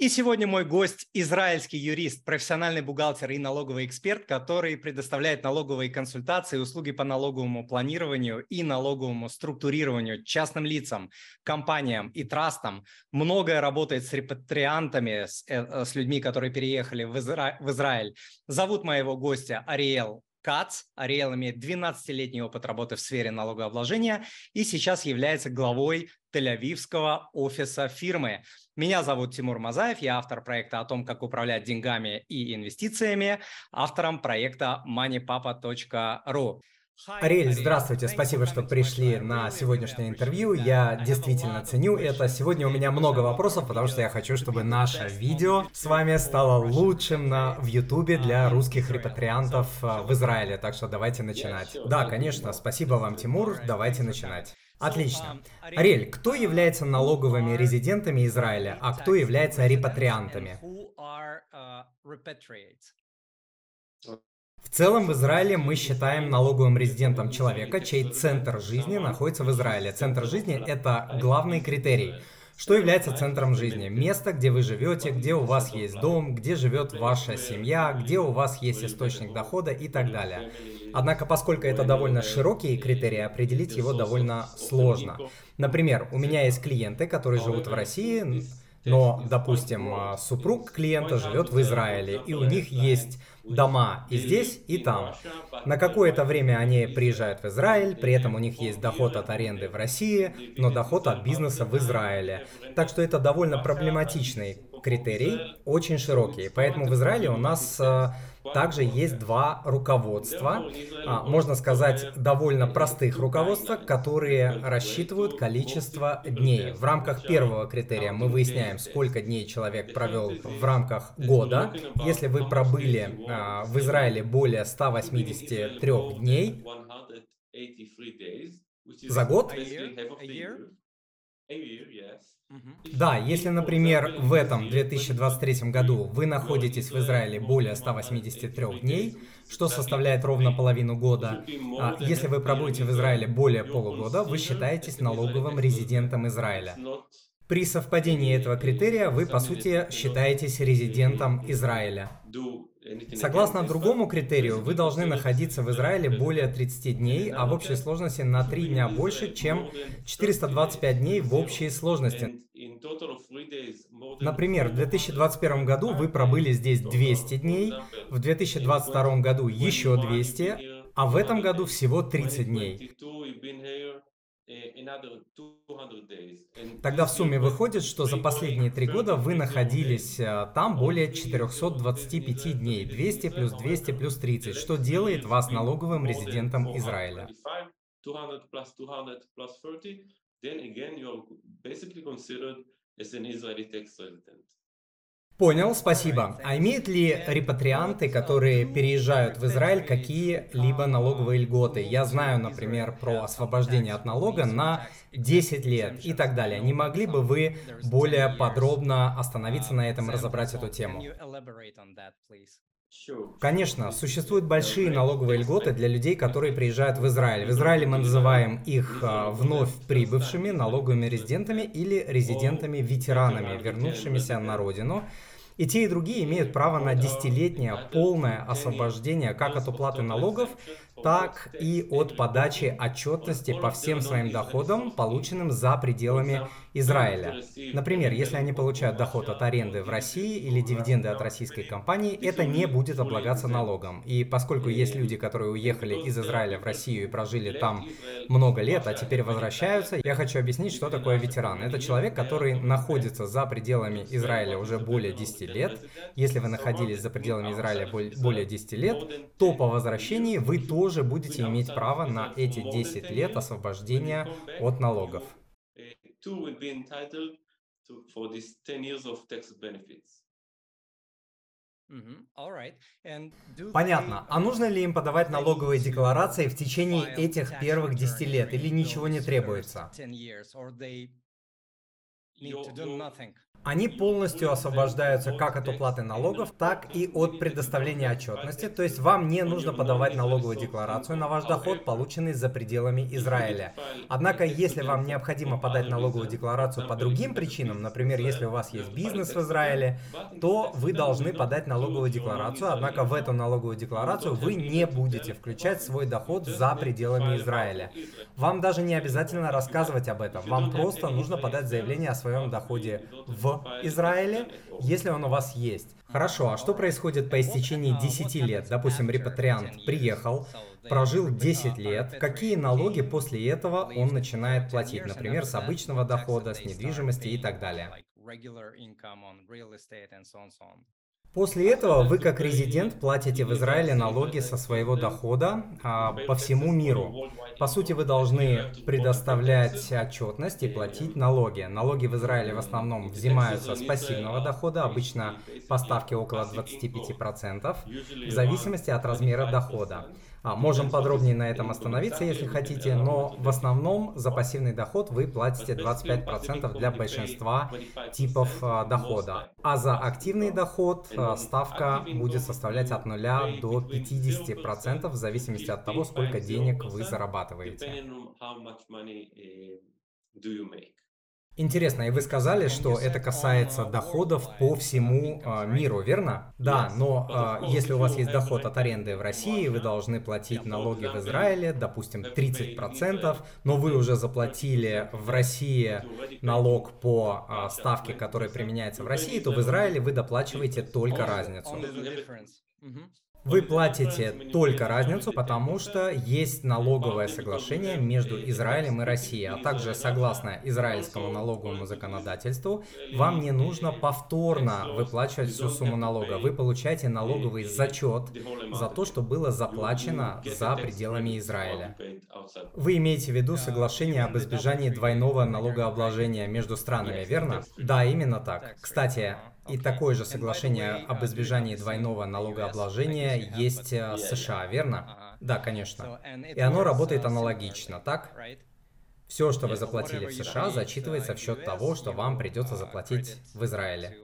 И сегодня мой гость – израильский юрист, профессиональный бухгалтер и налоговый эксперт, который предоставляет налоговые консультации, услуги по налоговому планированию и налоговому структурированию частным лицам, компаниям и трастам. Многое работает с репатриантами, с, э, с людьми, которые переехали в, Изра... в Израиль. Зовут моего гостя Ариэл Кац. Ариэл имеет 12-летний опыт работы в сфере налогообложения и сейчас является главой Тель-Авивского офиса фирмы. Меня зовут Тимур Мазаев, я автор проекта о том, как управлять деньгами и инвестициями, автором проекта moneypapa.ru. Ариэль, здравствуйте, спасибо, что пришли на сегодняшнее интервью. Я действительно ценю это. Сегодня у меня много вопросов, потому что я хочу, чтобы наше видео с вами стало лучшим на, в Ютубе для русских репатриантов э, в Израиле. Так что давайте начинать. Да, конечно, спасибо вам, Тимур. Давайте начинать. Отлично. Ариэль, кто является налоговыми резидентами Израиля, а кто является репатриантами? В целом в Израиле мы считаем налоговым резидентом человека, чей центр жизни находится в Израиле. Центр жизни – это главный критерий. Что является центром жизни? Место, где вы живете, где у вас есть дом, где живет ваша семья, где у вас есть источник дохода и так далее. Однако, поскольку это довольно широкие критерии, определить его довольно сложно. Например, у меня есть клиенты, которые живут в России, но, допустим, супруг клиента живет в Израиле, и у них есть дома и здесь, и там. На какое-то время они приезжают в Израиль, при этом у них есть доход от аренды в России, но доход от бизнеса в Израиле. Так что это довольно проблематичный критерий, очень широкий. Поэтому в Израиле у нас также есть два руководства, а, можно сказать, довольно простых руководства, которые рассчитывают количество дней. В рамках первого критерия мы выясняем, сколько дней человек провел в рамках года. Если вы пробыли а, в Израиле более 183 дней за год, да, если, например, в этом 2023 году вы находитесь в Израиле более 183 дней, что составляет ровно половину года, а если вы пробудете в Израиле более полугода, вы считаетесь налоговым резидентом Израиля. При совпадении этого критерия вы, по сути, считаетесь резидентом Израиля. Согласно другому критерию, вы должны находиться в Израиле более 30 дней, а в общей сложности на 3 дня больше, чем 425 дней в общей сложности. Например, в 2021 году вы пробыли здесь 200 дней, в 2022 году еще 200, а в этом году всего 30 дней. Тогда в сумме выходит, что за последние три года вы находились э, там более 425 дней, 200 плюс 200 плюс 30, что делает вас налоговым резидентом Израиля. then again you are basically considered as an Israeli tax resident. Понял, спасибо. А имеют ли репатрианты, которые переезжают в Израиль, какие-либо налоговые льготы? Я знаю, например, про освобождение от налога на 10 лет и так далее. Не могли бы вы более подробно остановиться на этом и разобрать эту тему? Конечно, существуют большие налоговые льготы для людей, которые приезжают в Израиль. В Израиле мы называем их а, вновь прибывшими налоговыми резидентами или резидентами-ветеранами, вернувшимися на родину. И те, и другие имеют право на десятилетнее полное освобождение как от уплаты налогов, так и от подачи отчетности по всем своим доходам, полученным за пределами Израиля. Например, если они получают доход от аренды в России или дивиденды от российской компании, это не будет облагаться налогом. И поскольку есть люди, которые уехали из Израиля в Россию и прожили там много лет, а теперь возвращаются, я хочу объяснить, что такое ветеран. Это человек, который находится за пределами Израиля уже более 10 лет. Если вы находились за пределами Израиля более 10 лет, то по возвращении вы тоже будете иметь право на эти 10 лет освобождения от налогов two will be entitled to, for these 10 years of tax benefits. Понятно. А нужно ли им подавать налоговые декларации в течение этих первых 10 лет или ничего не требуется? Они полностью освобождаются как от уплаты налогов, так и от предоставления отчетности, то есть вам не нужно подавать налоговую декларацию на ваш доход, полученный за пределами Израиля. Однако, если вам необходимо подать налоговую декларацию по другим причинам, например, если у вас есть бизнес в Израиле, то вы должны подать налоговую декларацию, однако в эту налоговую декларацию вы не будете включать свой доход за пределами Израиля. Вам даже не обязательно рассказывать об этом, вам просто нужно подать заявление о своем доходе в Израиле, если он у вас есть. Хорошо, а что происходит по истечении 10 лет? Допустим, репатриант приехал, прожил 10 лет. Какие налоги после этого он начинает платить? Например, с обычного дохода, с недвижимости и так далее. После этого вы как резидент платите в Израиле налоги со своего дохода а, по всему миру. По сути, вы должны предоставлять отчетность и платить налоги. Налоги в Израиле в основном взимаются с пассивного дохода, обычно поставки около 25%, в зависимости от размера дохода. А, можем подробнее на этом остановиться, если хотите, но в основном за пассивный доход вы платите 25% для большинства типов а, дохода. А за активный доход а, ставка будет составлять от 0 до 50% в зависимости от того, сколько денег вы зарабатываете. Интересно, и вы сказали, что это касается доходов по всему э, миру, верно? Да, но э, если у вас есть доход от аренды в России, вы должны платить налоги в Израиле, допустим, 30%, но вы уже заплатили в России налог по э, ставке, которая применяется в России, то в Израиле вы доплачиваете только разницу. Вы платите только разницу, потому что есть налоговое соглашение между Израилем и Россией, а также согласно израильскому налоговому законодательству, вам не нужно повторно выплачивать всю сумму налога. Вы получаете налоговый зачет за то, что было заплачено за пределами Израиля. Вы имеете в виду соглашение об избежании двойного налогообложения между странами, верно? Да, именно так. Кстати, и такое же соглашение об избежании двойного налогообложения есть в США, верно? Да, конечно. И оно работает аналогично, так? Все, что вы заплатили в США, зачитывается в счет того, что вам придется заплатить в Израиле.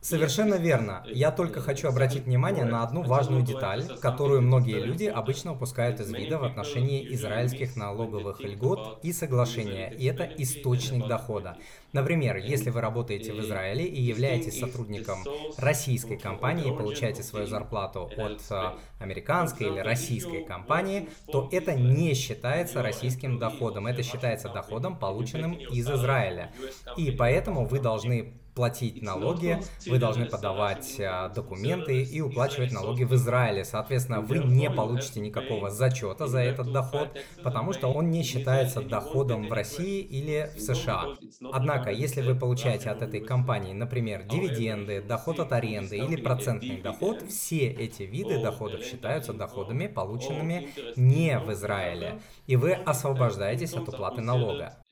Совершенно верно. Я только хочу обратить внимание на одну важную деталь, которую многие люди обычно упускают из вида в отношении израильских налоговых льгот и соглашения, и это источник дохода. Например, если вы работаете в Израиле и являетесь сотрудником российской компании и получаете свою зарплату от э, американской или российской компании, то это не считается российским доходом, это считается доходом, полученным из Израиля. И поэтому вы должны платить налоги, вы должны подавать а, документы и уплачивать налоги в Израиле. Соответственно, вы не получите никакого зачета за этот доход, потому что он не считается доходом в России или в США. Однако, если вы получаете от этой компании, например, дивиденды, доход от аренды или процентный доход, все эти виды доходов считаются доходами, полученными не в Израиле, и вы освобождаетесь от уплаты налога.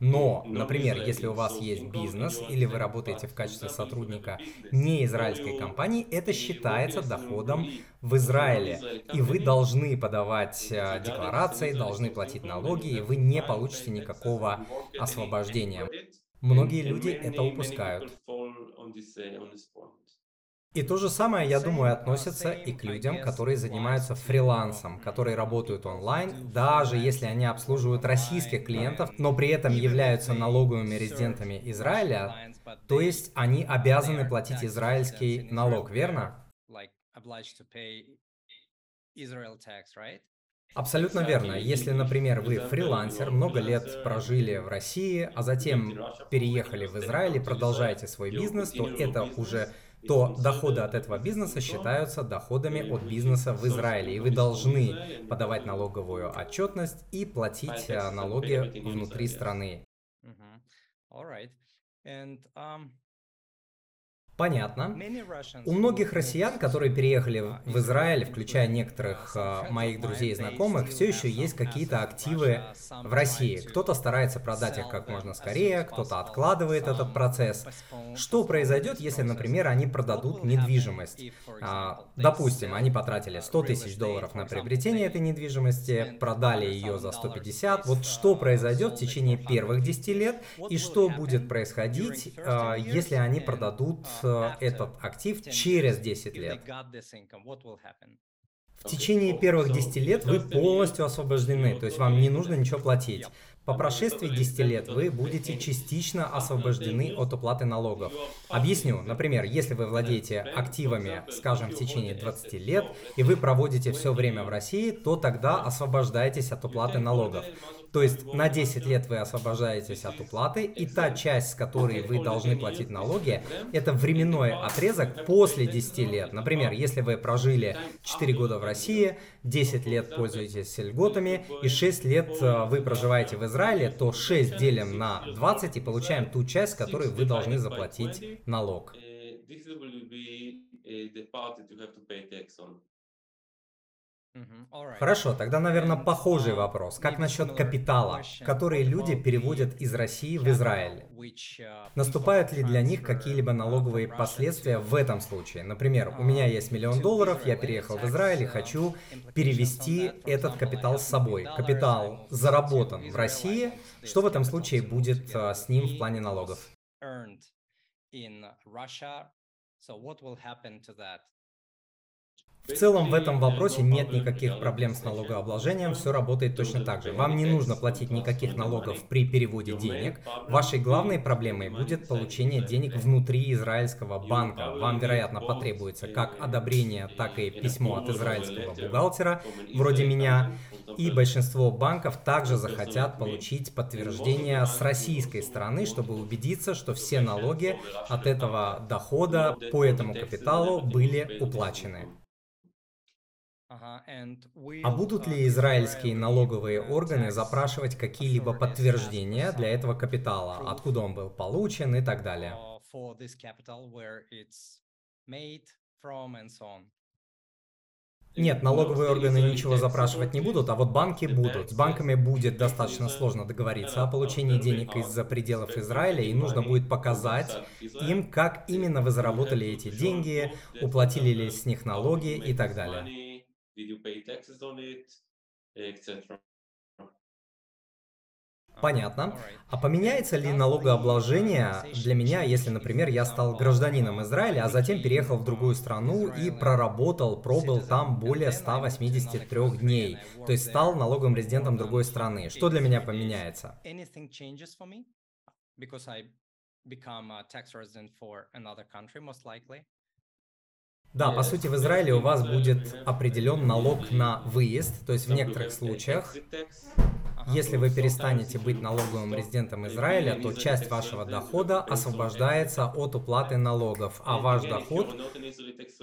Но, например, если у вас есть бизнес или вы работаете в качестве сотрудника не израильской компании, это считается доходом в Израиле. И вы должны подавать э, декларации, должны платить налоги, и вы не получите никакого освобождения. Многие люди это упускают. И то же самое, я думаю, относится и к людям, которые занимаются фрилансом, которые работают онлайн, даже если они обслуживают российских клиентов, но при этом являются налоговыми резидентами Израиля, то есть они обязаны платить израильский налог, верно? Абсолютно верно. Если, например, вы фрилансер, много лет прожили в России, а затем переехали в Израиль и продолжаете свой бизнес, то это уже то доходы от этого бизнеса считаются доходами от бизнеса в Израиле, и вы должны подавать налоговую отчетность и платить э, налоги внутри страны. Понятно. У многих россиян, которые переехали в Израиль, включая некоторых э, моих друзей и знакомых, все еще есть какие-то активы в России. Кто-то старается продать их как можно скорее, кто-то откладывает этот процесс. Что произойдет, если, например, они продадут недвижимость? А, допустим, они потратили 100 тысяч долларов на приобретение этой недвижимости, продали ее за 150. Вот что произойдет в течение первых 10 лет и что будет происходить, а, если они продадут Э, этот актив через 10 лет. В течение первых 10 лет вы полностью освобождены, то есть вам не нужно ничего платить. По прошествии 10 лет вы будете частично освобождены от уплаты налогов. Объясню. Например, если вы владеете активами, скажем, в течение 20 лет, и вы проводите все время в России, то тогда освобождаетесь от уплаты налогов. То есть на 10 лет вы освобождаетесь от уплаты, и та часть, с которой вы должны платить налоги, это временной отрезок после 10 лет. Например, если вы прожили 4 года в России, 10 лет пользуетесь льготами, и 6 лет э, вы проживаете в Израиле, то 6 делим на 20 и получаем ту часть, с которой вы должны заплатить налог. Хорошо, тогда, наверное, похожий вопрос. Как насчет капитала, который люди переводят из России в Израиль? Uh, Наступают ли для них какие-либо налоговые последствия в этом случае? Например, у меня есть миллион долларов, я переехал в Израиль и хочу перевести этот капитал с собой. Капитал заработан в России. Что в этом случае будет uh, с ним в плане налогов? В целом в этом вопросе нет никаких проблем с налогообложением, все работает точно так же. Вам не нужно платить никаких налогов при переводе денег. Вашей главной проблемой будет получение денег внутри израильского банка. Вам, вероятно, потребуется как одобрение, так и письмо от израильского бухгалтера, вроде меня. И большинство банков также захотят получить подтверждение с российской стороны, чтобы убедиться, что все налоги от этого дохода по этому капиталу были уплачены. А будут ли израильские налоговые органы запрашивать какие-либо подтверждения для этого капитала, откуда он был получен и так далее? Нет, налоговые органы ничего запрашивать не будут, а вот банки будут. С банками будет достаточно сложно договориться о получении денег из-за пределов Израиля, и нужно будет показать им, как именно вы заработали эти деньги, уплатили ли с них налоги и так далее did you pay taxes on it, etc. Понятно. А поменяется ли налогообложение для меня, если, например, я стал гражданином Израиля, а затем переехал в другую страну и проработал, пробыл там более 183 дней, то есть стал налоговым резидентом другой страны? Что для меня поменяется? become a tax resident for another country, most likely. Да, по сути, в Израиле у вас будет определен налог на выезд, то есть в некоторых случаях, если вы перестанете быть налоговым резидентом Израиля, то часть вашего дохода освобождается от уплаты налогов, а ваш доход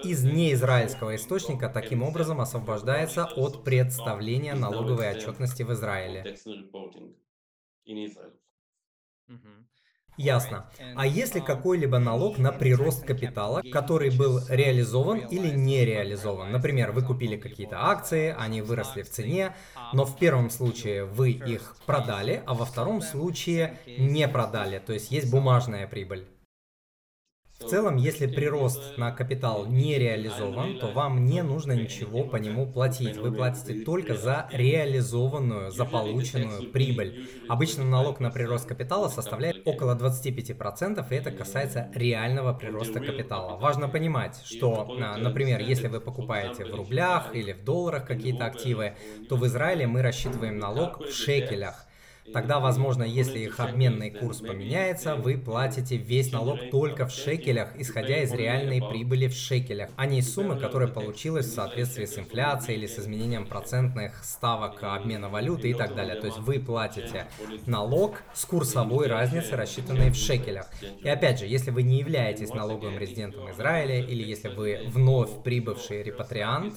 из неизраильского источника таким образом освобождается от представления налоговой отчетности в Израиле. Ясно. А если какой-либо налог на прирост капитала, который был реализован или не реализован? Например, вы купили какие-то акции, они выросли в цене, но в первом случае вы их продали, а во втором случае не продали, то есть есть бумажная прибыль. В целом, если прирост на капитал не реализован, то вам не нужно ничего по нему платить. Вы платите только за реализованную, за полученную прибыль. Обычно налог на прирост капитала составляет около 25%, и это касается реального прироста капитала. Важно понимать, что, а, например, если вы покупаете в рублях или в долларах какие-то активы, то в Израиле мы рассчитываем налог в шекелях. Тогда, возможно, если их обменный курс поменяется, вы платите весь налог только в шекелях, исходя из реальной прибыли в шекелях, а не из суммы, которая получилась в соответствии с инфляцией или с изменением процентных ставок обмена валюты и так далее. То есть вы платите налог с курсовой разницы, рассчитанной в шекелях. И опять же, если вы не являетесь налоговым резидентом Израиля или если вы вновь прибывший репатриант,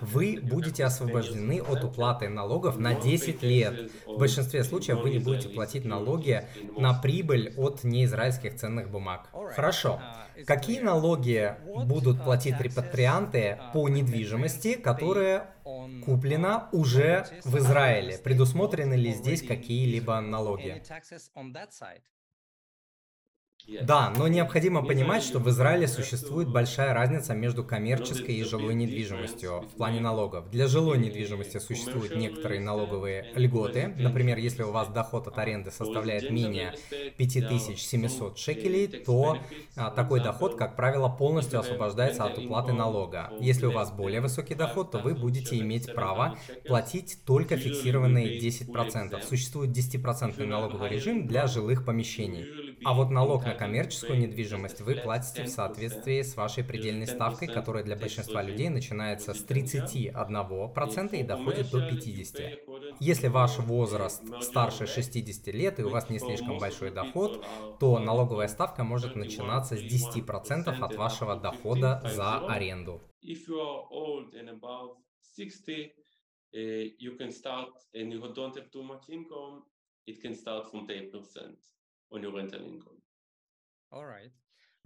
вы будете освобождены от уплаты налогов на 10 лет. В большинстве случаев случаев вы не будете платить налоги на прибыль от неизраильских ценных бумаг. Хорошо. Какие налоги будут платить репатрианты по недвижимости, которая куплена уже в Израиле? Предусмотрены ли здесь какие-либо налоги? Да, но необходимо понимать, что в Израиле существует большая разница между коммерческой и жилой недвижимостью в плане налогов. Для жилой недвижимости существуют некоторые налоговые льготы. Например, если у вас доход от аренды составляет менее 5700 шекелей, то а, такой доход, как правило, полностью освобождается от уплаты налога. Если у вас более высокий доход, то вы будете иметь право платить только фиксированные 10%. Существует 10% налоговый режим для жилых помещений. А вот налог на коммерческую недвижимость вы платите в соответствии с вашей предельной ставкой, которая для большинства людей начинается с 31% и доходит до 50%. Если ваш возраст старше 60 лет и у вас не слишком большой доход, то налоговая ставка может начинаться с 10% от вашего дохода за аренду. you can start and you don't have too much income, it can start from 10% your rental income.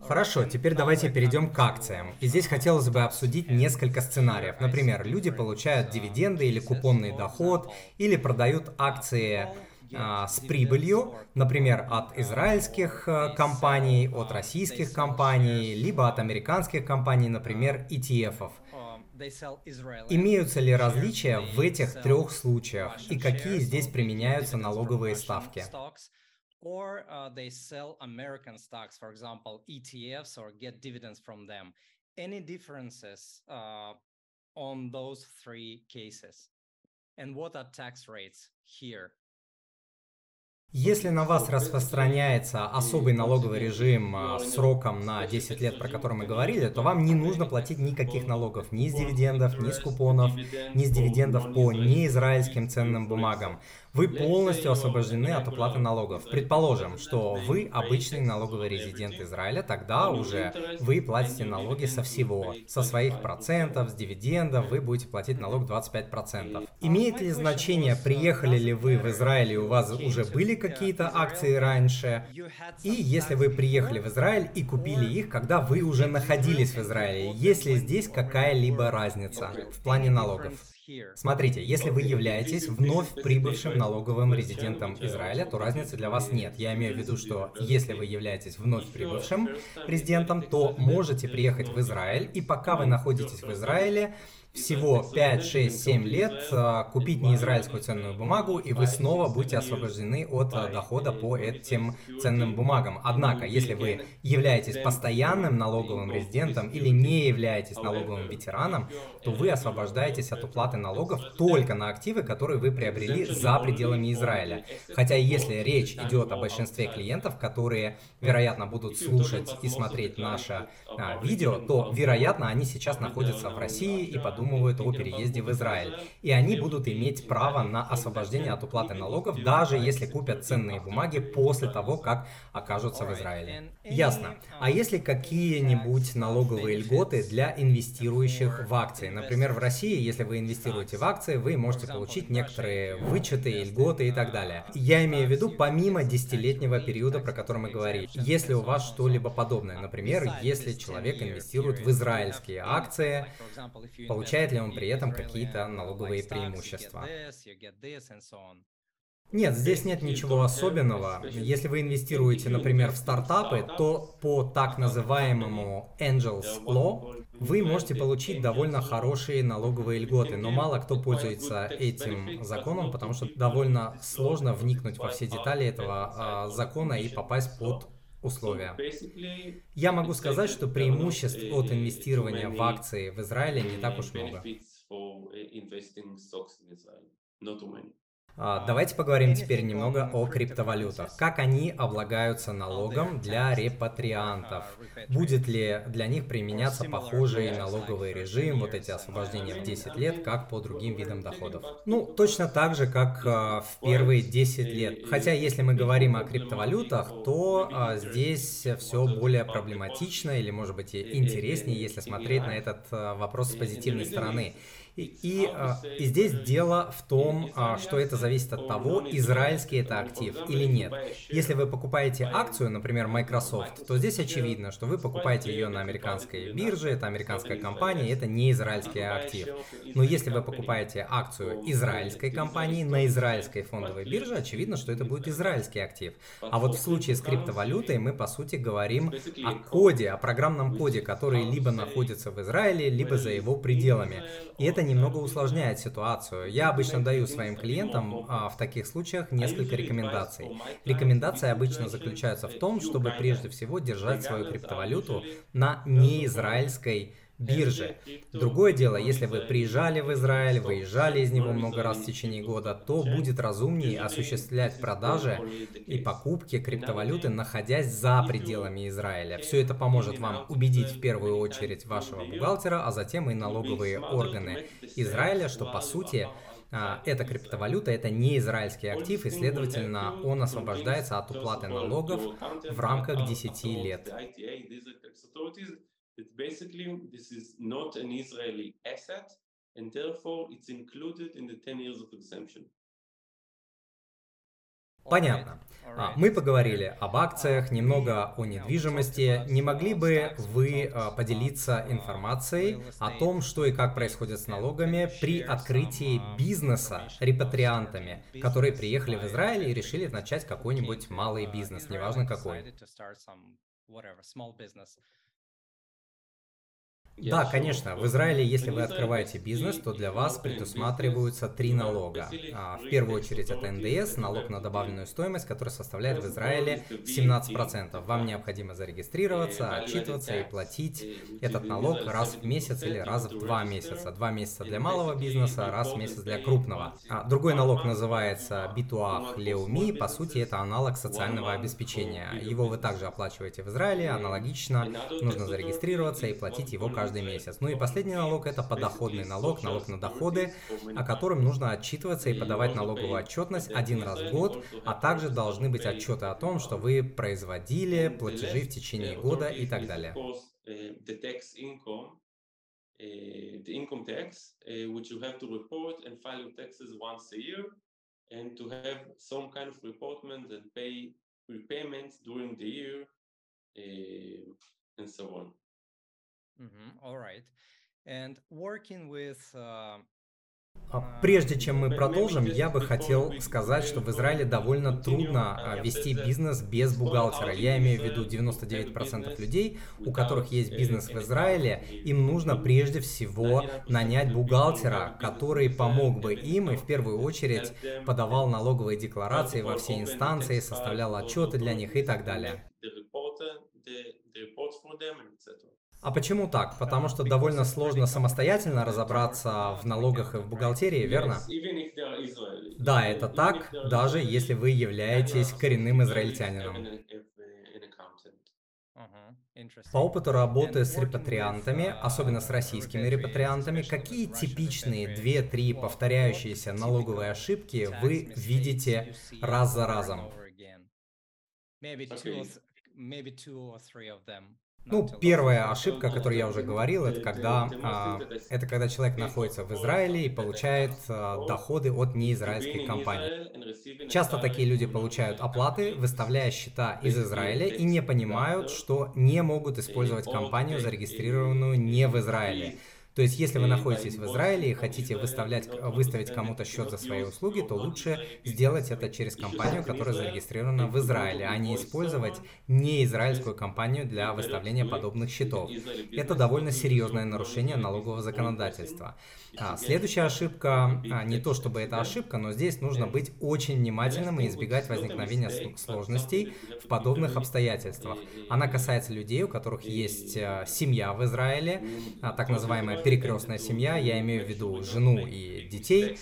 Хорошо, теперь давайте перейдем к акциям. И здесь хотелось бы обсудить несколько сценариев. Например, люди получают дивиденды или купонный доход, или продают акции а, с прибылью, например, от израильских а, компаний, от российских компаний, либо от американских компаний, например, ETF-ов. Имеются ли различия в этих трех случаях и какие здесь применяются налоговые ставки? Or uh, they sell American stocks, for example, ETFs, or get dividends from them. Any differences uh, on those three cases? And what are tax rates here? Если на вас распространяется особый налоговый режим а, сроком на 10 лет, про который мы говорили, то вам не нужно платить никаких налогов ни с дивидендов, ни с купонов, ни с дивидендов по неизраильским ценным бумагам вы полностью освобождены от уплаты налогов. Предположим, что вы обычный налоговый резидент Израиля, тогда уже вы платите налоги со всего, со своих процентов, с дивидендов, вы будете платить налог 25%. Имеет ли значение, приехали ли вы в Израиль и у вас уже были какие-то акции раньше? И если вы приехали в Израиль и купили их, когда вы уже находились в Израиле, есть ли здесь какая-либо разница в плане налогов? Смотрите, если вы являетесь вновь прибывшим налоговым резидентом Израиля, то разницы для вас нет. Я имею в виду, что если вы являетесь вновь прибывшим резидентом, то можете приехать в Израиль, и пока вы находитесь в Израиле, всего 5, 6, 7 лет а, купить неизраильскую ценную бумагу, и вы снова будете освобождены от а, дохода по этим ценным бумагам. Однако, если вы являетесь постоянным налоговым резидентом или не являетесь налоговым ветераном, то вы освобождаетесь от уплаты налогов только на активы, которые вы приобрели за пределами Израиля. Хотя если речь идет о большинстве клиентов, которые, вероятно, будут слушать и смотреть наше а, видео, то, вероятно, они сейчас находятся в России и подумают, подумывают о переезде в Израиль. И они будут иметь право на освобождение от уплаты налогов, даже если купят ценные бумаги после того, как окажутся в Израиле. Ясно. А если какие-нибудь налоговые льготы для инвестирующих в акции? Например, в России, если вы инвестируете в акции, вы можете получить некоторые вычеты, льготы и так далее. Я имею в виду помимо десятилетнего периода, про который мы говорили. Если у вас что-либо подобное, например, если человек инвестирует в израильские акции, получает получает ли он при этом какие-то налоговые преимущества. Нет, здесь нет ничего особенного. Если вы инвестируете, например, в стартапы, то по так называемому Angels Law вы можете получить довольно хорошие налоговые льготы, но мало кто пользуется этим законом, потому что довольно сложно вникнуть во все детали этого а, закона и попасть под условия. Я могу сказать, что преимуществ от инвестирования в акции в Израиле не так уж много. А, давайте поговорим теперь немного о криптовалютах. Как они облагаются налогом для репатриантов? Будет ли для них применяться похожий налоговый режим, вот эти освобождения в 10 лет, как по другим видам доходов? Ну, точно так же, как а, в первые 10 лет. Хотя, если мы говорим о криптовалютах, то а, здесь все более проблематично или, может быть, интереснее, если смотреть на этот вопрос с позитивной стороны. И, а, и здесь дело в том, а, что это зависит от того, израильский это актив или нет. Если вы покупаете акцию, например, Microsoft, то здесь очевидно, что вы покупаете ее на американской бирже, это американская компания, это не израильский актив. Но если вы покупаете акцию израильской компании на израильской фондовой бирже, очевидно, что это будет израильский актив. А вот в случае с криптовалютой мы, по сути, говорим о коде, о программном коде, который либо находится в Израиле, либо за его пределами. И это немного усложняет ситуацию. Я обычно даю своим клиентам а, в таких случаях несколько рекомендаций. Рекомендации обычно заключаются в том, чтобы прежде всего держать свою криптовалюту на неизраильской бирже. Другое дело, если вы приезжали в Израиль, выезжали из него много раз в течение года, то будет разумнее осуществлять продажи и покупки криптовалюты, находясь за пределами Израиля. Все это поможет вам убедить в первую очередь вашего бухгалтера, а затем и налоговые органы Израиля, что по сути а, эта криптовалюта это не израильский актив, и следовательно он освобождается от уплаты налогов в рамках 10 лет that basically this is not an Israeli asset and therefore it's included in the 10 years of exemption. Понятно. А, мы поговорили об акциях, немного о недвижимости. Не могли бы вы а, поделиться информацией о том, что и как происходит с налогами при открытии бизнеса репатриантами, которые приехали в Израиль и решили начать какой-нибудь малый бизнес, неважно какой? Да, конечно. В Израиле, если вы открываете бизнес, то для вас предусматриваются три налога. А, в первую очередь это НДС, налог на добавленную стоимость, который составляет в Израиле 17%. Вам необходимо зарегистрироваться, отчитываться и платить этот налог раз в месяц или раз в два месяца. Два месяца для малого бизнеса, раз в месяц для крупного. А другой налог называется Битуах Леуми. По сути, это аналог социального обеспечения. Его вы также оплачиваете в Израиле. Аналогично нужно зарегистрироваться и платить его каждый каждый месяц. Ну и последний налог это подоходный налог, налог на доходы, о котором нужно отчитываться и подавать налоговую отчетность один раз в год, а также должны быть отчеты о том, что вы производили платежи в течение года и так далее. the income tax, uh, which you have to report and file your taxes once a year, and to have some kind of reportment and pay repayments during the year, uh, and so on. Mm-hmm. All right. And working with uh... Прежде чем мы продолжим, я бы хотел сказать, что в Израиле довольно трудно а, вести бизнес без бухгалтера. Я имею в виду 99% людей, у которых есть бизнес в Израиле, им нужно прежде всего нанять бухгалтера, который помог бы им и в первую очередь подавал налоговые декларации во все инстанции, составлял отчеты для них и так далее. А почему так? Потому что довольно сложно самостоятельно разобраться в налогах и в бухгалтерии, верно? Да, это так, даже если вы являетесь коренным израильтянином. По опыту работы с репатриантами, особенно с российскими репатриантами, какие типичные 2-3 повторяющиеся налоговые ошибки вы видите раз за разом? Ну, первая ошибка, о которой я уже говорил, это когда, а, это когда человек находится в Израиле и получает а, доходы от неизраильских компаний. Часто такие люди получают оплаты, выставляя счета из Израиля и не понимают, что не могут использовать компанию, зарегистрированную не в Израиле. То есть, если вы находитесь в Израиле и хотите выставлять, выставить кому-то счет за свои услуги, то лучше сделать это через компанию, которая зарегистрирована в Израиле, а не использовать неизраильскую компанию для выставления подобных счетов. Это довольно серьезное нарушение налогового законодательства. А, следующая ошибка, а, не то чтобы это ошибка, но здесь нужно быть очень внимательным и избегать возникновения сложностей в подобных обстоятельствах. Она касается людей, у которых есть а, семья в Израиле, так называемая перекрестная семья, я имею в виду жену и детей.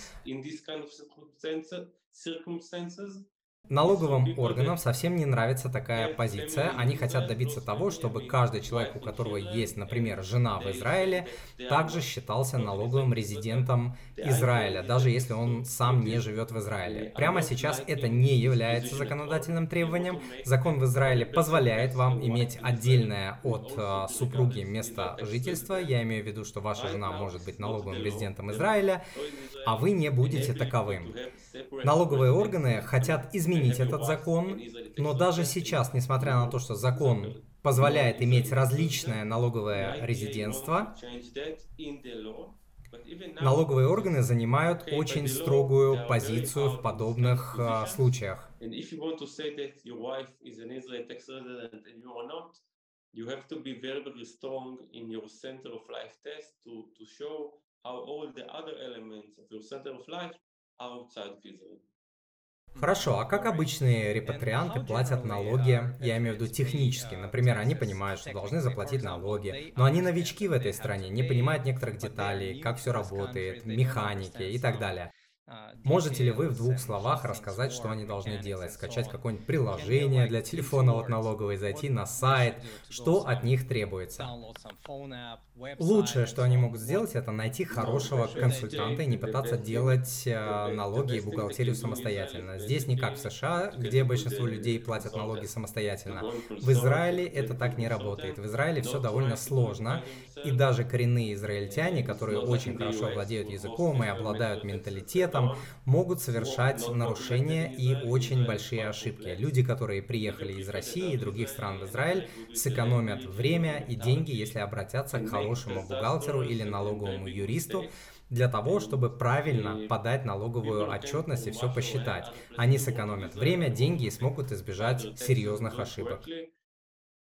Налоговым органам совсем не нравится такая позиция. Они хотят добиться того, чтобы каждый человек, у которого есть, например, жена в Израиле, также считался налоговым резидентом Израиля, даже если он сам не живет в Израиле. Прямо сейчас это не является законодательным требованием. Закон в Израиле позволяет вам иметь отдельное от э, супруги место жительства. Я имею в виду, что ваша жена может быть налоговым резидентом Израиля, а вы не будете таковым. Налоговые органы хотят изменить этот закон, но даже сейчас, несмотря на то, что закон позволяет иметь различное налоговое резидентство, налоговые органы занимают очень строгую позицию в подобных uh, случаях. How all the other elements of your center of life Хорошо, а как обычные репатрианты платят налоги? Я имею в виду технически. Например, они понимают, что должны заплатить налоги, но они новички в этой стране, не понимают некоторых деталей, как все работает, механики и так далее. А, Можете ли вы в двух словах рассказать, что они должны делать? Скачать какое-нибудь приложение для телефона от налоговой, зайти на сайт, что от них требуется? Лучшее, что они могут сделать, это найти хорошего консультанта и не пытаться делать э, налоги и бухгалтерию самостоятельно. Здесь не как в США, где большинство людей платят налоги самостоятельно. В Израиле это так не работает. В Израиле все довольно сложно, и даже коренные израильтяне, которые очень хорошо владеют языком и обладают менталитетом, этом могут совершать нарушения и очень большие ошибки. Люди, которые приехали из России и других стран в Израиль, сэкономят время и деньги, если обратятся к хорошему бухгалтеру или налоговому юристу, для того, чтобы правильно подать налоговую отчетность и все посчитать. Они сэкономят время, деньги и смогут избежать серьезных ошибок.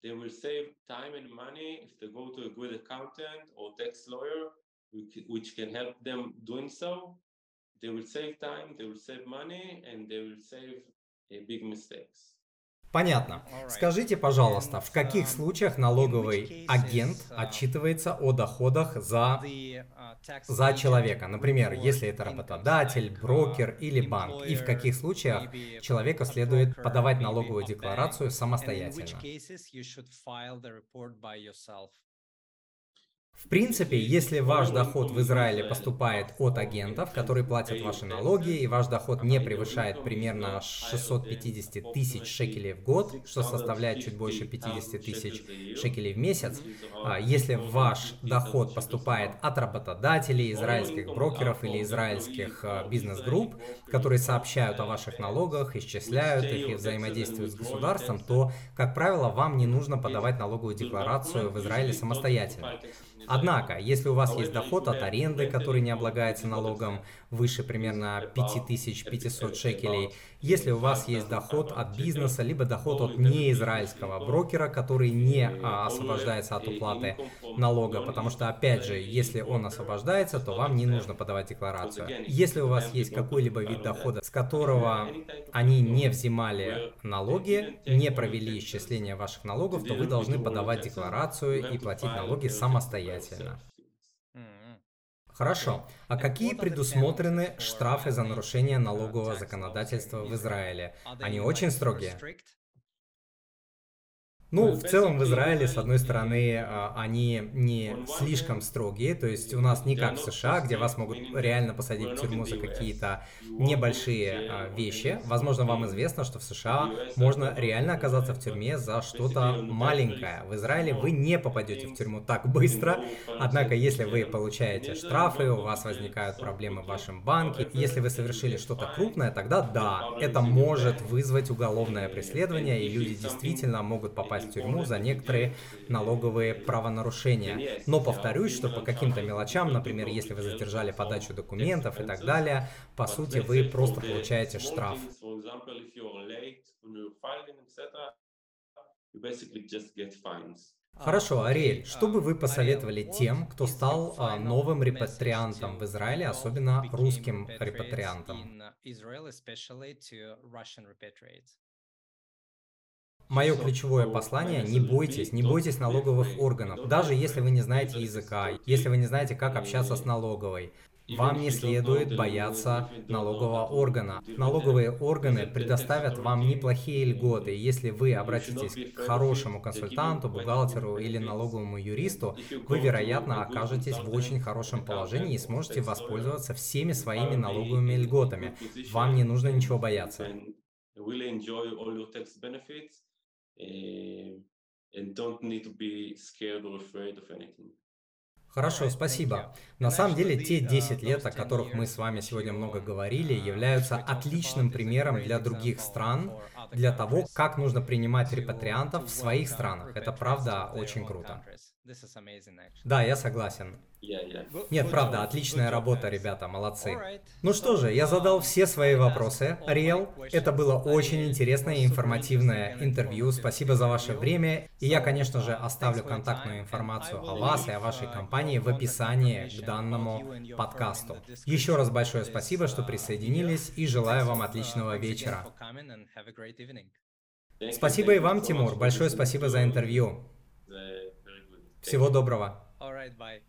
They will save time and money if they go to a good accountant or tax lawyer, which can help them doing so. They will save time, they will save money, and they will save big mistakes. Понятно. Скажите, пожалуйста, в каких случаях налоговый агент отчитывается о доходах за, за человека? Например, если это работодатель, брокер или банк. И в каких случаях человеку следует подавать налоговую декларацию самостоятельно? В принципе, если ваш доход в Израиле поступает от агентов, которые платят ваши налоги, и ваш доход не превышает примерно 650 тысяч шекелей в год, что составляет чуть больше 50 тысяч шекелей в месяц, а если ваш доход поступает от работодателей, израильских брокеров или израильских а, бизнес-групп, которые сообщают о ваших налогах, исчисляют их и взаимодействуют с государством, то, как правило, вам не нужно подавать налоговую декларацию в Израиле самостоятельно. Однако, если у вас есть доход от аренды, который не облагается налогом выше примерно 5500 шекелей, если у вас есть доход от бизнеса, либо доход от неизраильского брокера, который не а, освобождается от уплаты налога, потому что, опять же, если он освобождается, то вам не нужно подавать декларацию. Если у вас есть какой-либо вид дохода, с которого они не взимали налоги, не провели исчисление ваших налогов, то вы должны подавать декларацию и платить налоги самостоятельно. Хорошо. А какие предусмотрены штрафы за нарушение налогового законодательства в Израиле? Они очень строгие. Ну, в целом в Израиле, с одной стороны, а, они не слишком строгие, то есть у нас не как в США, где вас могут реально посадить в тюрьму за какие-то небольшие а, вещи. Возможно, вам известно, что в США можно реально оказаться в тюрьме за что-то маленькое. В Израиле вы не попадете в тюрьму так быстро, однако если вы получаете штрафы, у вас возникают проблемы в вашем банке, если вы совершили что-то крупное, тогда да, это может вызвать уголовное преследование, и люди действительно могут попасть в тюрьму за некоторые налоговые правонарушения. Но повторюсь, что по каким-то мелочам, например, если вы задержали подачу документов и так далее, по сути вы просто получаете штраф. Хорошо, Ариэль, что бы вы посоветовали тем, кто стал а, новым репатриантом в Израиле, особенно русским репатриантом? Мое ключевое послание – не бойтесь, не бойтесь налоговых органов, даже если вы не знаете языка, если вы не знаете, как общаться с налоговой. вам не следует бояться налогового органа. Налоговые органы предоставят вам неплохие льготы. Если вы обратитесь к хорошему консультанту, бухгалтеру или налоговому юристу, вы, вероятно, окажетесь в очень хорошем положении и сможете воспользоваться всеми своими налоговыми льготами. Вам не нужно ничего бояться. And don't need to be scared or afraid of anything. Хорошо, спасибо. На самом деле, те 10 лет, о которых мы с вами сегодня много говорили, являются отличным примером для других стран, для того, как нужно принимать репатриантов в своих странах. Это правда очень круто. Да, я согласен. Нет, правда, отличная работа, ребята, молодцы. Ну что же, я задал все свои вопросы. Ариэл, это было очень интересное и информативное интервью. Спасибо за ваше время. И я, конечно же, оставлю контактную информацию о вас и о вашей компании в описании к данному подкасту. Еще раз большое спасибо, что присоединились и желаю вам отличного вечера. Спасибо и вам, Тимур. Большое спасибо за интервью. Всего доброго. All right, bye.